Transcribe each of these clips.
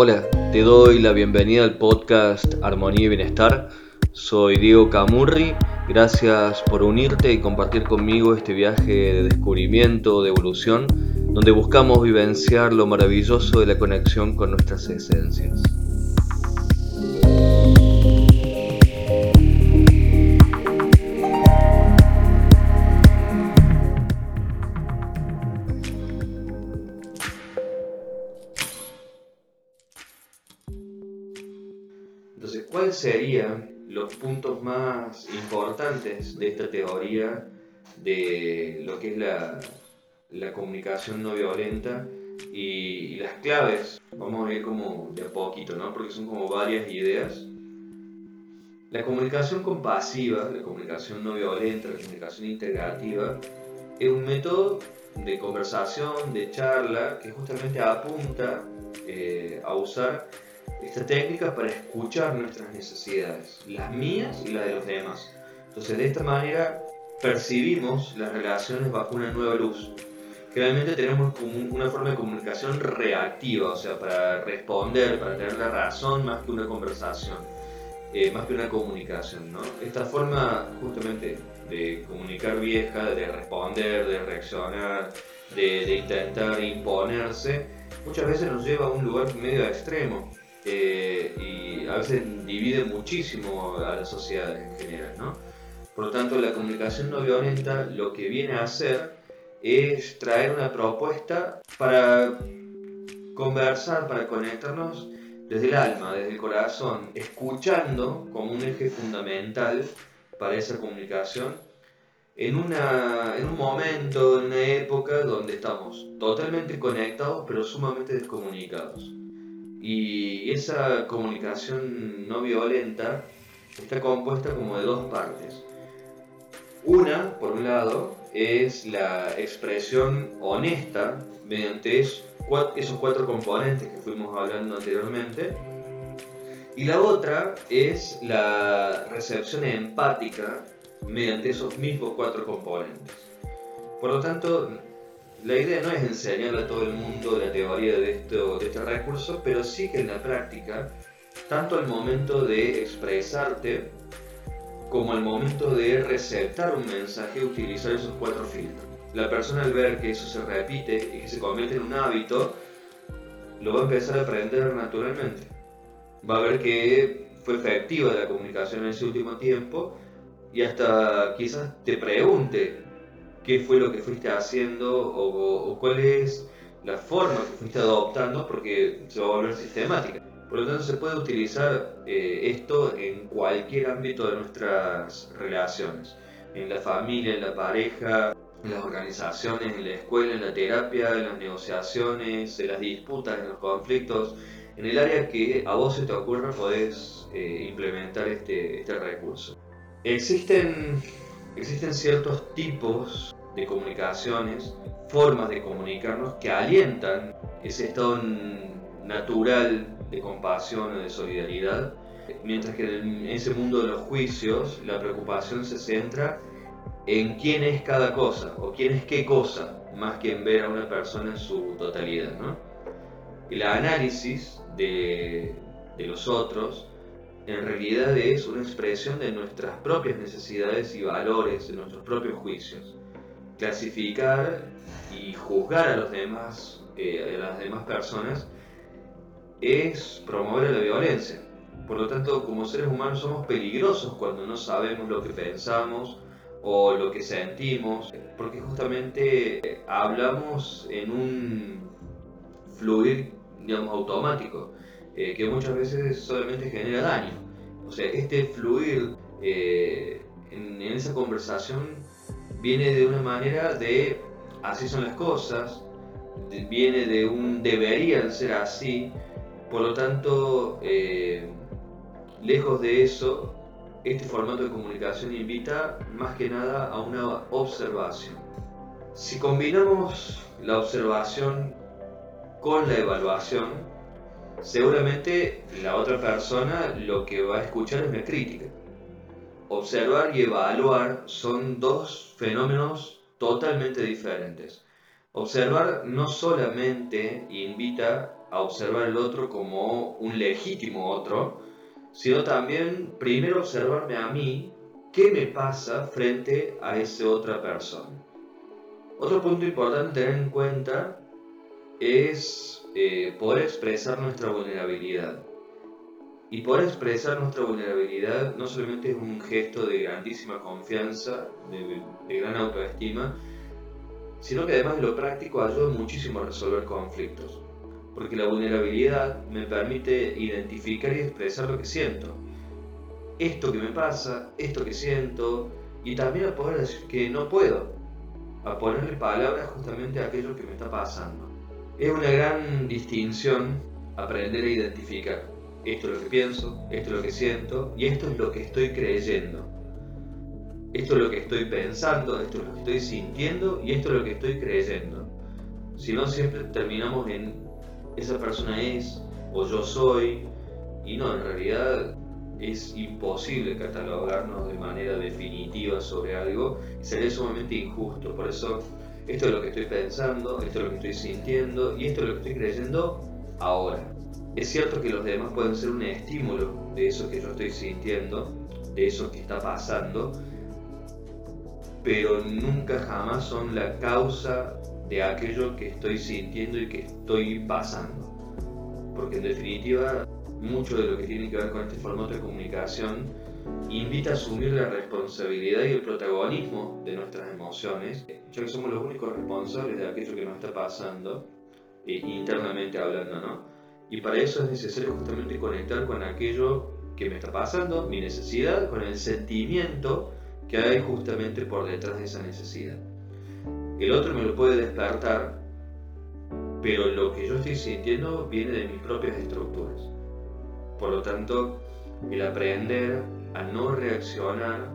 Hola, te doy la bienvenida al podcast Armonía y Bienestar. Soy Diego Camurri. Gracias por unirte y compartir conmigo este viaje de descubrimiento, de evolución, donde buscamos vivenciar lo maravilloso de la conexión con nuestras esencias. Serían los puntos más importantes de esta teoría de lo que es la, la comunicación no violenta y, las claves? Vamos a ver como de a poquito, ¿no? Porque son como varias ideas. La comunicación compasiva, la comunicación no violenta, la comunicación integrativa, es un método de conversación, de charla, que justamente apunta eh, a usar esta técnica para escuchar nuestras necesidades, las mías y las de los demás. Entonces de esta manera percibimos las relaciones bajo una nueva luz. Generalmente tenemos una forma de comunicación reactiva, o sea, para responder, para tener la razón más que una conversación, eh, más que una comunicación. ¿no? Esta forma justamente de comunicar vieja, de responder, de reaccionar, de, de intentar imponerse, muchas veces nos lleva a un lugar medio extremo eh, y a veces divide muchísimo a la sociedad en general. ¿no? Por lo tanto, la comunicación no violenta lo que viene a hacer es traer una propuesta para conversar, para conectarnos desde el alma, desde el corazón, escuchando como un eje fundamental para esa comunicación en, una, en un momento, en una época donde estamos totalmente conectados pero sumamente descomunicados. Y esa comunicación no violenta está compuesta como de dos partes. Una, por un lado, es la expresión honesta mediante esos cuatro componentes que fuimos hablando anteriormente. Y la otra es la recepción empática mediante esos mismos cuatro componentes. Por lo tanto, la idea no es enseñarle a todo el mundo la teoría de, esto, de este recurso, pero sí que en la práctica, tanto al momento de expresarte como al momento de receptar un mensaje, utilizar esos cuatro filtros. La persona al ver que eso se repite y que se convierte en un hábito, lo va a empezar a aprender naturalmente. Va a ver que fue efectiva la comunicación en ese último tiempo y hasta quizás te pregunte qué fue lo que fuiste haciendo o, cuál es la forma que fuiste adoptando porque se va a volver sistemática. Por lo tanto, se puede utilizar eh, esto en cualquier ámbito de nuestras relaciones, en la familia, en la pareja, en las organizaciones, en la escuela, en la terapia, en las negociaciones, en las disputas, en los conflictos, en el área que a vos se te ocurra podés eh, implementar este, este recurso. Existen, existen ciertos tipos de comunicaciones, formas de comunicarnos que alientan ese estado natural de compasión o de solidaridad, mientras que en ese mundo de los juicios la preocupación se centra en quién es cada cosa o quién es qué cosa, más que en ver a una persona en su totalidad. El análisis de, de los otros en realidad es una expresión de nuestras propias necesidades y valores, de nuestros propios juicios clasificar y juzgar a los demás, eh, a las demás personas, es promover la violencia. Por lo tanto, como seres humanos somos peligrosos cuando no sabemos lo que pensamos o lo que sentimos, porque justamente hablamos en un fluir, digamos, automático, eh, que muchas veces solamente genera daño. O sea, este fluir eh, en esa conversación viene de una manera de así son las cosas, viene de un deberían ser así, por lo tanto, eh, lejos de eso, este formato de comunicación invita más que nada a una observación. Si combinamos la observación con la evaluación, seguramente la otra persona lo que va a escuchar es una crítica. Observar y evaluar son dos fenómenos totalmente diferentes. Observar no solamente invita a observar el otro como un legítimo otro, sino también primero observarme a mí qué me pasa frente a esa otra persona. Otro punto importante tener en cuenta es eh, poder expresar nuestra vulnerabilidad. Y poder expresar nuestra vulnerabilidad no solamente es un gesto de grandísima confianza, de, de gran autoestima, sino que además lo práctico ayuda muchísimo a resolver conflictos, porque la vulnerabilidad me permite identificar y expresar lo que siento. Esto que me pasa, esto que siento, y también a poder decir que no puedo, a ponerle palabras justamente a aquello que me está pasando. Es una gran distinción aprender a identificar. Esto es lo que pienso, esto es lo que siento y esto es lo que estoy creyendo. Esto es lo que estoy pensando, esto es lo que estoy sintiendo y esto es lo que estoy creyendo. Si no, siempre terminamos en esa persona es o yo soy y no, en realidad es imposible catalogarnos de manera definitiva sobre algo y sería sumamente injusto. Por eso, esto es lo que estoy pensando, esto es lo que estoy sintiendo y esto es lo que estoy creyendo ahora. Es cierto que los demás pueden ser un estímulo de eso que yo estoy sintiendo, de eso que está pasando, pero nunca jamás son la causa de aquello que estoy sintiendo y que estoy pasando. Porque en definitiva mucho de lo que tiene que ver con este formato de comunicación invita a asumir la responsabilidad y el protagonismo de nuestras emociones, ya que somos los únicos responsables de aquello que nos está pasando, eh, internamente hablando, ¿no? Y para eso es necesario justamente conectar con aquello que me está pasando, mi necesidad, con el sentimiento que hay justamente por detrás de esa necesidad. El otro me lo puede despertar, pero lo que yo estoy sintiendo viene de mis propias estructuras. Por lo tanto, el aprender a no reaccionar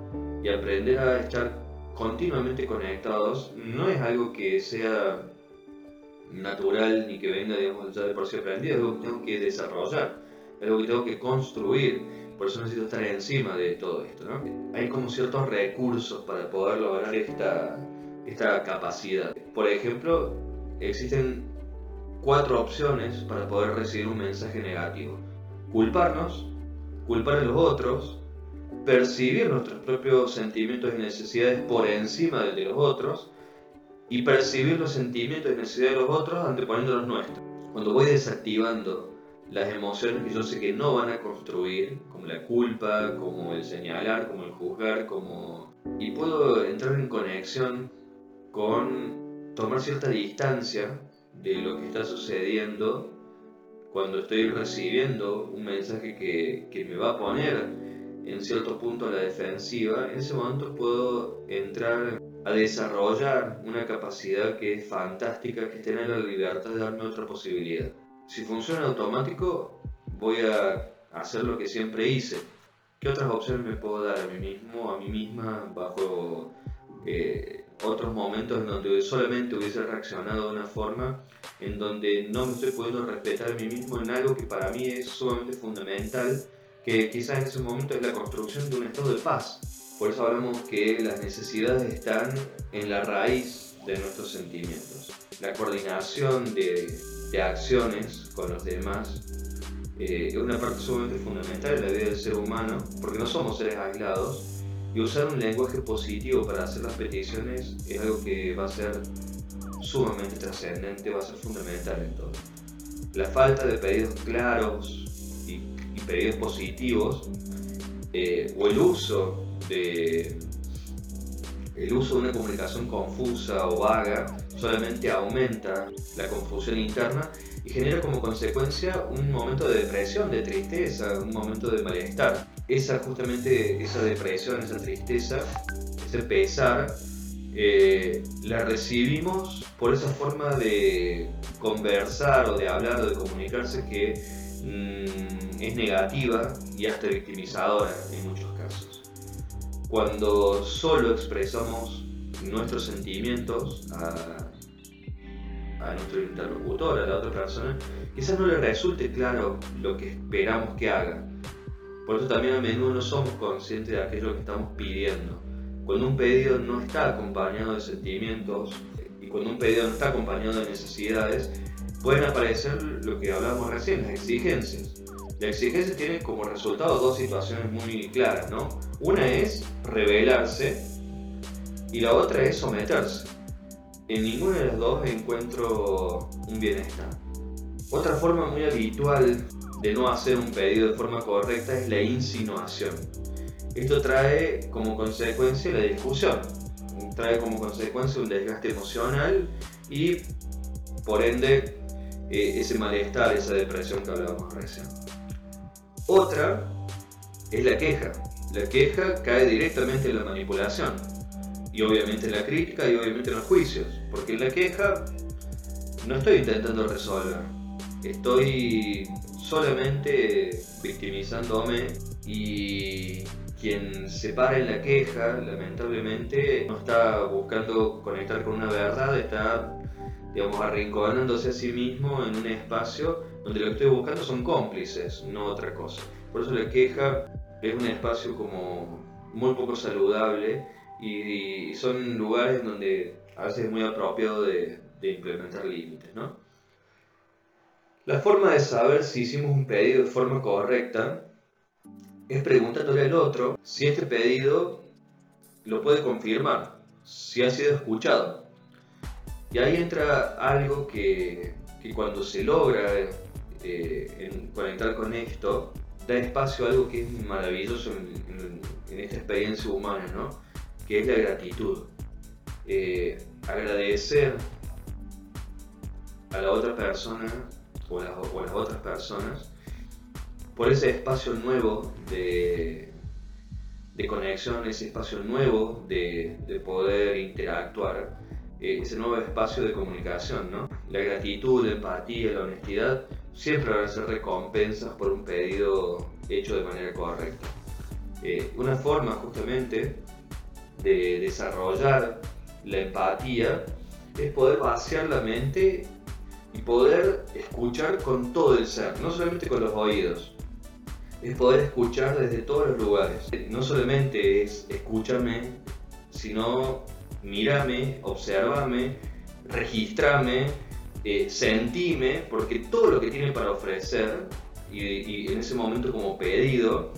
y aprender a estar continuamente conectados no es algo que sea natural ni que venga, digamos, ya de por sí aprendido, es algo que tengo que desarrollar, es algo que tengo que construir, por eso necesito estar encima de todo esto, ¿no? Hay como ciertos recursos para poder lograr esta, esta capacidad. Por ejemplo, existen cuatro opciones para poder recibir un mensaje negativo culparnos, culpar a los otros, percibir nuestros propios sentimientos y necesidades por encima de los otros y percibir los sentimientos y necesidades de los otros anteponiendo los nuestros. Cuando voy desactivando las emociones que yo sé que no van a construir, como la culpa, como el señalar, como el juzgar, como... y puedo entrar en conexión con tomar cierta distancia de lo que está sucediendo cuando estoy recibiendo un mensaje que, que, me va a poner en cierto punto a la defensiva, en ese momento puedo entrar a desarrollar una capacidad que es fantástica, que es tener la libertad de darme otra posibilidad. Si funciona automático, voy a hacer lo que siempre hice. ¿Qué otras opciones me puedo dar a mí mismo, a mí misma, bajo eh, otros momentos en donde solamente hubiese reaccionado de una forma en donde no me estoy pudiendo respetar a mí mismo en algo que para mí es sumamente fundamental, que quizás en ese momento es la construcción de un estado de paz. Por eso hablamos que las necesidades están en la raíz de nuestros sentimientos. La coordinación de, de acciones con los demás eh, es una parte sumamente fundamental de la vida del ser humano, porque no somos seres aislados, y usar un lenguaje positivo para hacer las peticiones es algo que va a ser sumamente trascendente, va a ser fundamental en todo. La falta de pedidos claros y, pedidos positivos eh, o el uso de el uso de una comunicación confusa o vaga solamente aumenta la confusión interna y genera como consecuencia un momento de depresión, de tristeza, un momento de malestar. Esa justamente esa depresión, esa tristeza, ese pesar eh, la recibimos por esa forma de conversar o de hablar o de comunicarse que mm, es negativa y hasta victimizadora. Cuando solo expresamos nuestros sentimientos a, nuestro interlocutor, a la otra persona, quizás no le resulte claro lo que esperamos que haga. Por eso también a menudo no somos conscientes de aquello que estamos pidiendo cuando un pedido no está acompañado de sentimientos y cuando un pedido no está acompañado de necesidades, pueden aparecer lo que hablábamos recién, las exigencias. La exigencia tiene como resultado dos situaciones muy claras, ¿no? Una es rebelarse y la otra es someterse. En ninguna de las dos encuentro un bienestar. Otra forma muy habitual de no hacer un pedido de forma correcta es la insinuación. Esto trae como consecuencia la discusión, trae como consecuencia un desgaste emocional y por ende eh, ese malestar, esa depresión que hablábamos recién. Otra es la queja. La queja cae directamente en la manipulación y obviamente en la crítica y obviamente en los juicios, porque en la queja no estoy intentando resolver, estoy solamente victimizándome y quien se para en la queja, lamentablemente, no está buscando conectar con una verdad, está, digamos, arrinconándose a sí mismo en un espacio donde lo que estoy buscando son cómplices, no otra cosa. Por eso la queja es un espacio como muy poco saludable y, son lugares donde a veces es muy apropiado de, implementar límites. La forma de saber si hicimos un pedido de forma correcta es preguntándole al otro si este pedido lo puede confirmar, si ha sido escuchado. Y ahí entra algo que, que cuando se logra eh, conectar con esto, da espacio a algo que es maravilloso en, esta experiencia humana, ¿no? que es la gratitud. Eh, agradecer a la otra persona o, o a las otras personas por ese espacio nuevo de, de conexión, ese espacio nuevo de, de poder interactuar, ese nuevo espacio de comunicación. La gratitud, la empatía, la honestidad siempre van a ser recompensas por un pedido hecho de manera correcta. Eh, una forma justamente de desarrollar la empatía es poder vaciar la mente y poder escuchar con todo el ser, no solamente con los oídos es poder escuchar desde todos los lugares. No solamente es escúchame, sino mírame, observame, registrame, eh, sentime, porque todo lo que tiene para ofrecer, y, en ese momento como pedido,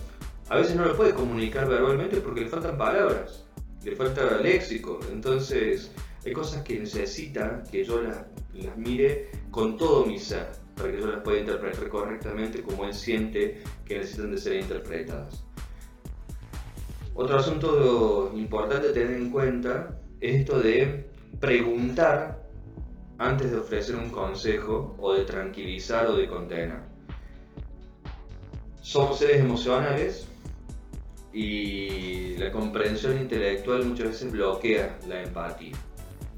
a veces no lo puede comunicar verbalmente porque le faltan palabras, le falta léxico. Entonces, hay cosas que necesita que yo las, las mire con todo mi ser para que yo las pueda interpretar correctamente como él siente que necesitan de ser interpretadas. Otro asunto importante a tener en cuenta es esto de preguntar antes de ofrecer un consejo o de tranquilizar o de contener. Somos seres emocionales y la comprensión intelectual muchas veces bloquea la empatía.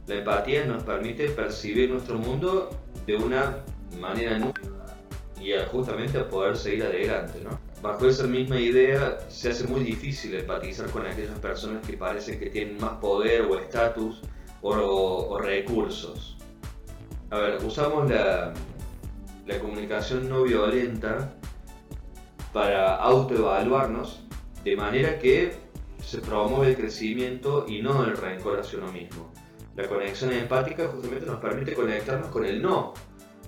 La empatía nos permite percibir nuestro mundo de una manera y justamente a poder seguir adelante. ¿no? Bajo esa misma idea se hace muy difícil empatizar con aquellas personas que parecen que tienen más poder o estatus o, recursos. A ver, usamos la, la comunicación no violenta para autoevaluarnos de manera que se promueve el crecimiento y no el rencor hacia uno mismo. La conexión empática justamente nos permite conectarnos con el no,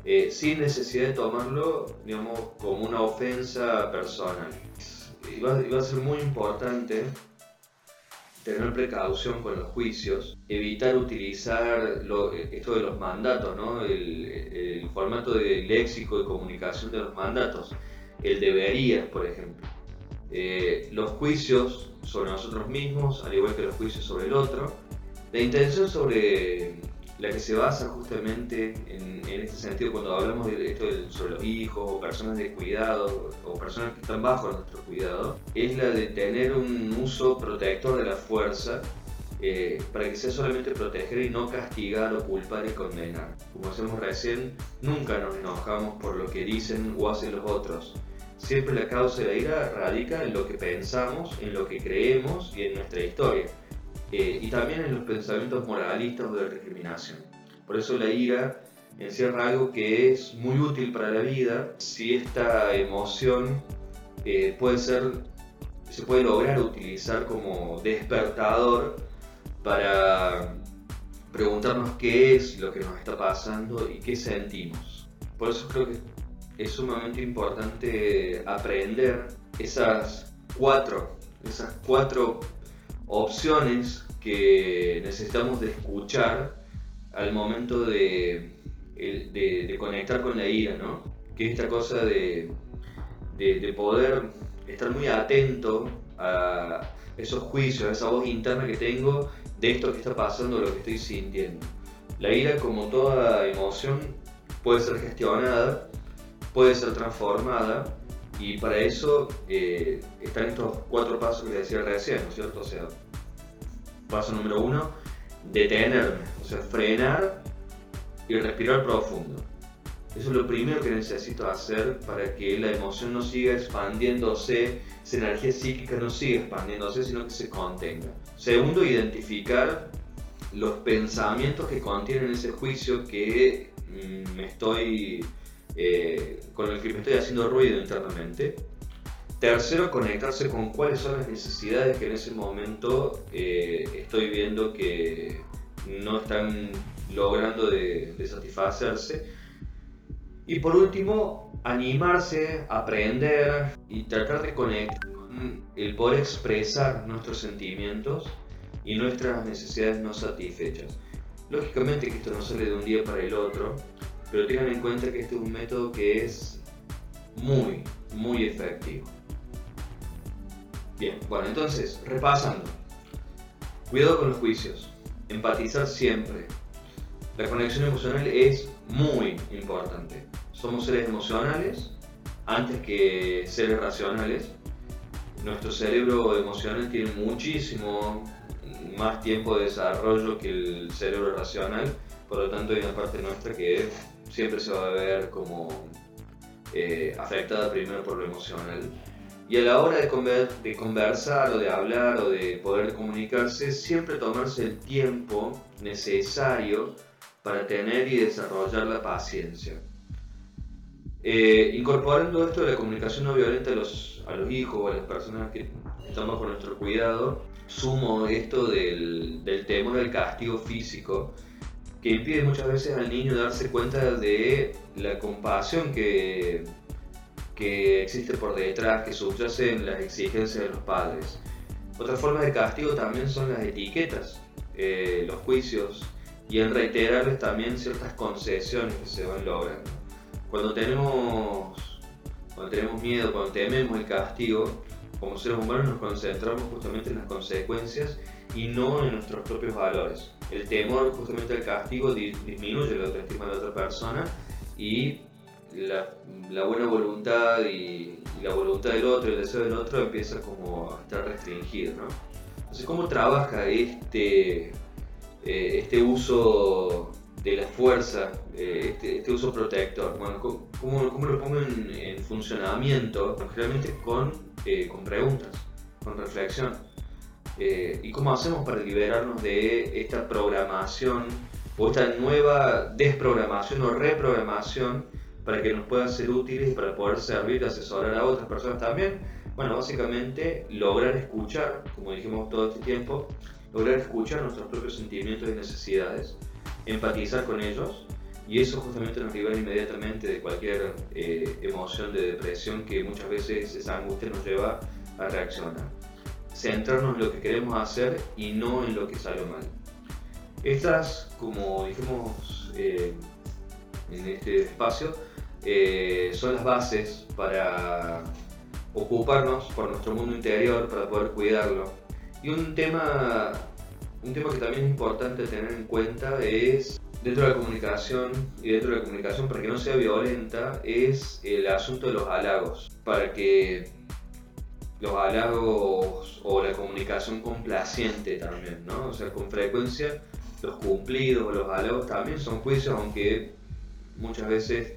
eh, sin necesidad de tomarlo, digamos, como una ofensa personal. Y va, a ser muy importante tener precaución con los juicios, evitar utilizar esto de los mandatos, ¿no? el, formato de léxico de comunicación de los mandatos, el debería, por ejemplo. Eh, los juicios sobre nosotros mismos, al igual que los juicios sobre el otro, la intención sobre la que se basa justamente en, este sentido cuando hablamos de esto sobre los hijos o personas de cuidado o personas que están bajo nuestro cuidado, es la de tener un uso protector de la fuerza eh, para que sea solamente proteger y no castigar o culpar y condenar. Como hacemos recién, nunca nos enojamos por lo que dicen o hacen los otros. Siempre la causa de la ira radica en lo que pensamos, en lo que creemos y en nuestra historia. Eh, y también en los pensamientos moralistas de recriminación. Por eso la ira encierra algo que es muy útil para la vida si esta emoción eh, puede ser, se puede lograr utilizar como despertador para preguntarnos qué es lo que nos está pasando y qué sentimos. por eso creo que es sumamente importante aprender esas cuatro, esas cuatro opciones que necesitamos de escuchar al momento de, de, conectar con la ira, ¿no? Que es esta cosa de, de, poder estar muy atento a esos juicios, a esa voz interna que tengo de esto que está pasando, lo que estoy sintiendo. La ira, como toda emoción, puede ser gestionada, puede ser transformada, y para eso eh, están estos cuatro pasos que decía recién, ¿no es cierto? O sea, paso número uno, detenerme, o sea, frenar y respirar profundo. Eso es lo primero que necesito hacer para que la emoción no siga expandiéndose, esa energía psíquica no siga expandiéndose, sino que se contenga. Segundo, identificar los pensamientos que contienen ese juicio que mm, me estoy eh, con el que me estoy haciendo ruido internamente. Tercero, conectarse con cuáles son las necesidades que en ese momento eh, estoy viendo que no están logrando de, satisfacerse. Y por último, animarse, aprender y tratar de conectar el poder expresar nuestros sentimientos y nuestras necesidades no satisfechas. Lógicamente que esto no sale de un día para el otro, pero tengan en cuenta que este es un método que es muy, muy efectivo. Bien, bueno, entonces, repasando. Cuidado con los juicios. Empatizar siempre. La conexión emocional es muy importante. Somos seres emocionales antes que seres racionales. Nuestro cerebro emocional tiene muchísimo más tiempo de desarrollo que el cerebro racional. Por lo tanto, hay una parte nuestra que siempre se va a ver como eh, afectada primero por lo emocional. Y a la hora de, de conversar o de hablar o de poder comunicarse, siempre tomarse el tiempo necesario para tener y desarrollar la paciencia. Eh, incorporando esto de la comunicación no violenta a los, a los hijos o a las personas que están bajo nuestro cuidado, sumo esto del, del temor al castigo físico que impide muchas veces al niño darse cuenta de la compasión que, que existe por detrás, que subyace en las exigencias de los padres. Otra forma de castigo también son las etiquetas, eh, los juicios y en reiterarles también ciertas concesiones que se van logrando. Cuando tenemos, cuando tenemos miedo, cuando tememos el castigo, como seres humanos nos concentramos justamente en las consecuencias y no en nuestros propios valores. El temor justamente al castigo disminuye la autoestima de la otra persona y la, buena voluntad y, la voluntad del otro, el deseo del otro empieza como a estar restringido. ¿no? Entonces, ¿cómo trabaja este, eh, este uso de la fuerza, eh, este, este, uso protector? ¿cómo, lo pongo en, funcionamiento? Generalmente con, eh, con preguntas, con reflexión. Eh, y cómo hacemos para liberarnos de esta programación o esta nueva desprogramación o reprogramación para que nos pueda ser útiles y para poder servir y asesorar a otras personas también. Bueno, básicamente lograr escuchar, como dijimos todo este tiempo, lograr escuchar nuestros propios sentimientos y necesidades, empatizar con ellos y eso justamente nos libera inmediatamente de cualquier eh, emoción de depresión que muchas veces esa angustia nos lleva a reaccionar centrarnos en lo que queremos hacer y no en lo que salió mal. Estas, como dijimos eh, en este espacio, eh, son las bases para ocuparnos por nuestro mundo interior, para poder cuidarlo. Y un tema, un tema que también es importante tener en cuenta es, dentro de la comunicación y dentro de la comunicación, para que no sea violenta, es el asunto de los halagos. Para que los halagos o la comunicación complaciente también, ¿no? O sea, con frecuencia los cumplidos o los halagos también son juicios, aunque muchas veces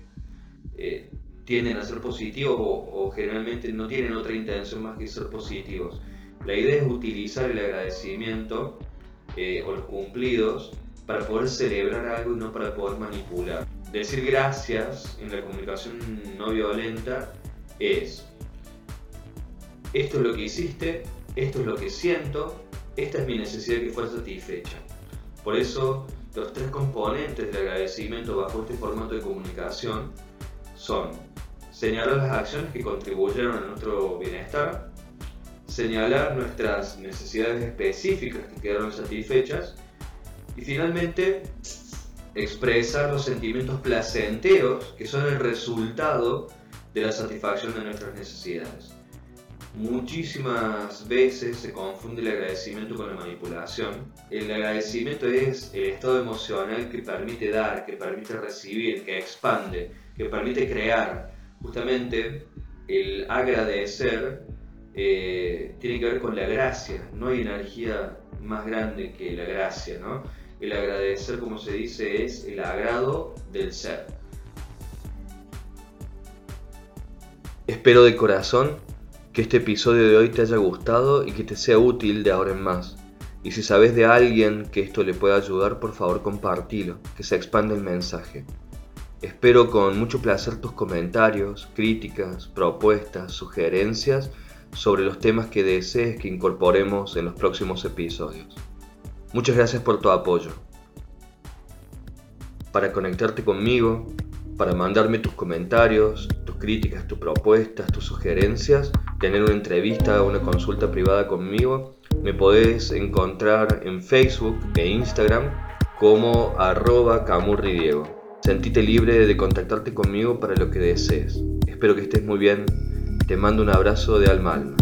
eh, tienden a ser positivos o, generalmente no tienen otra intención más que ser positivos. La idea es utilizar el agradecimiento eh, o los cumplidos para poder celebrar algo y no para poder manipular. Decir gracias en la comunicación no violenta es esto es lo que hiciste, esto es lo que siento, esta es mi necesidad que fue satisfecha. Por eso, los tres componentes del agradecimiento bajo este formato de comunicación son señalar las acciones que contribuyeron a nuestro bienestar, señalar nuestras necesidades específicas que quedaron satisfechas y finalmente expresar los sentimientos placenteros que son el resultado de la satisfacción de nuestras necesidades. Muchísimas veces se confunde el agradecimiento con la manipulación. El agradecimiento es el estado emocional que permite dar, que permite recibir, que expande, que permite crear. Justamente el agradecer eh, tiene que ver con la gracia. No hay energía más grande que la gracia, ¿no? El agradecer, como se dice, es el agrado del ser. Espero de corazón que este episodio de hoy te haya gustado y que te sea útil de ahora en más. Y si sabes de alguien que esto le pueda ayudar, por favor compartilo, que se expande el mensaje. Espero con mucho placer tus comentarios, críticas, propuestas, sugerencias sobre los temas que desees que incorporemos en los próximos episodios. Muchas gracias por tu apoyo. Para conectarte conmigo, para mandarme tus comentarios, tus críticas, tus propuestas, tus sugerencias, tener una entrevista o una consulta privada conmigo, me podés encontrar en Facebook e Instagram como arroba camurridiego. Sentite libre de contactarte conmigo para lo que desees. Espero que estés muy bien. Te mando un abrazo de alma alma.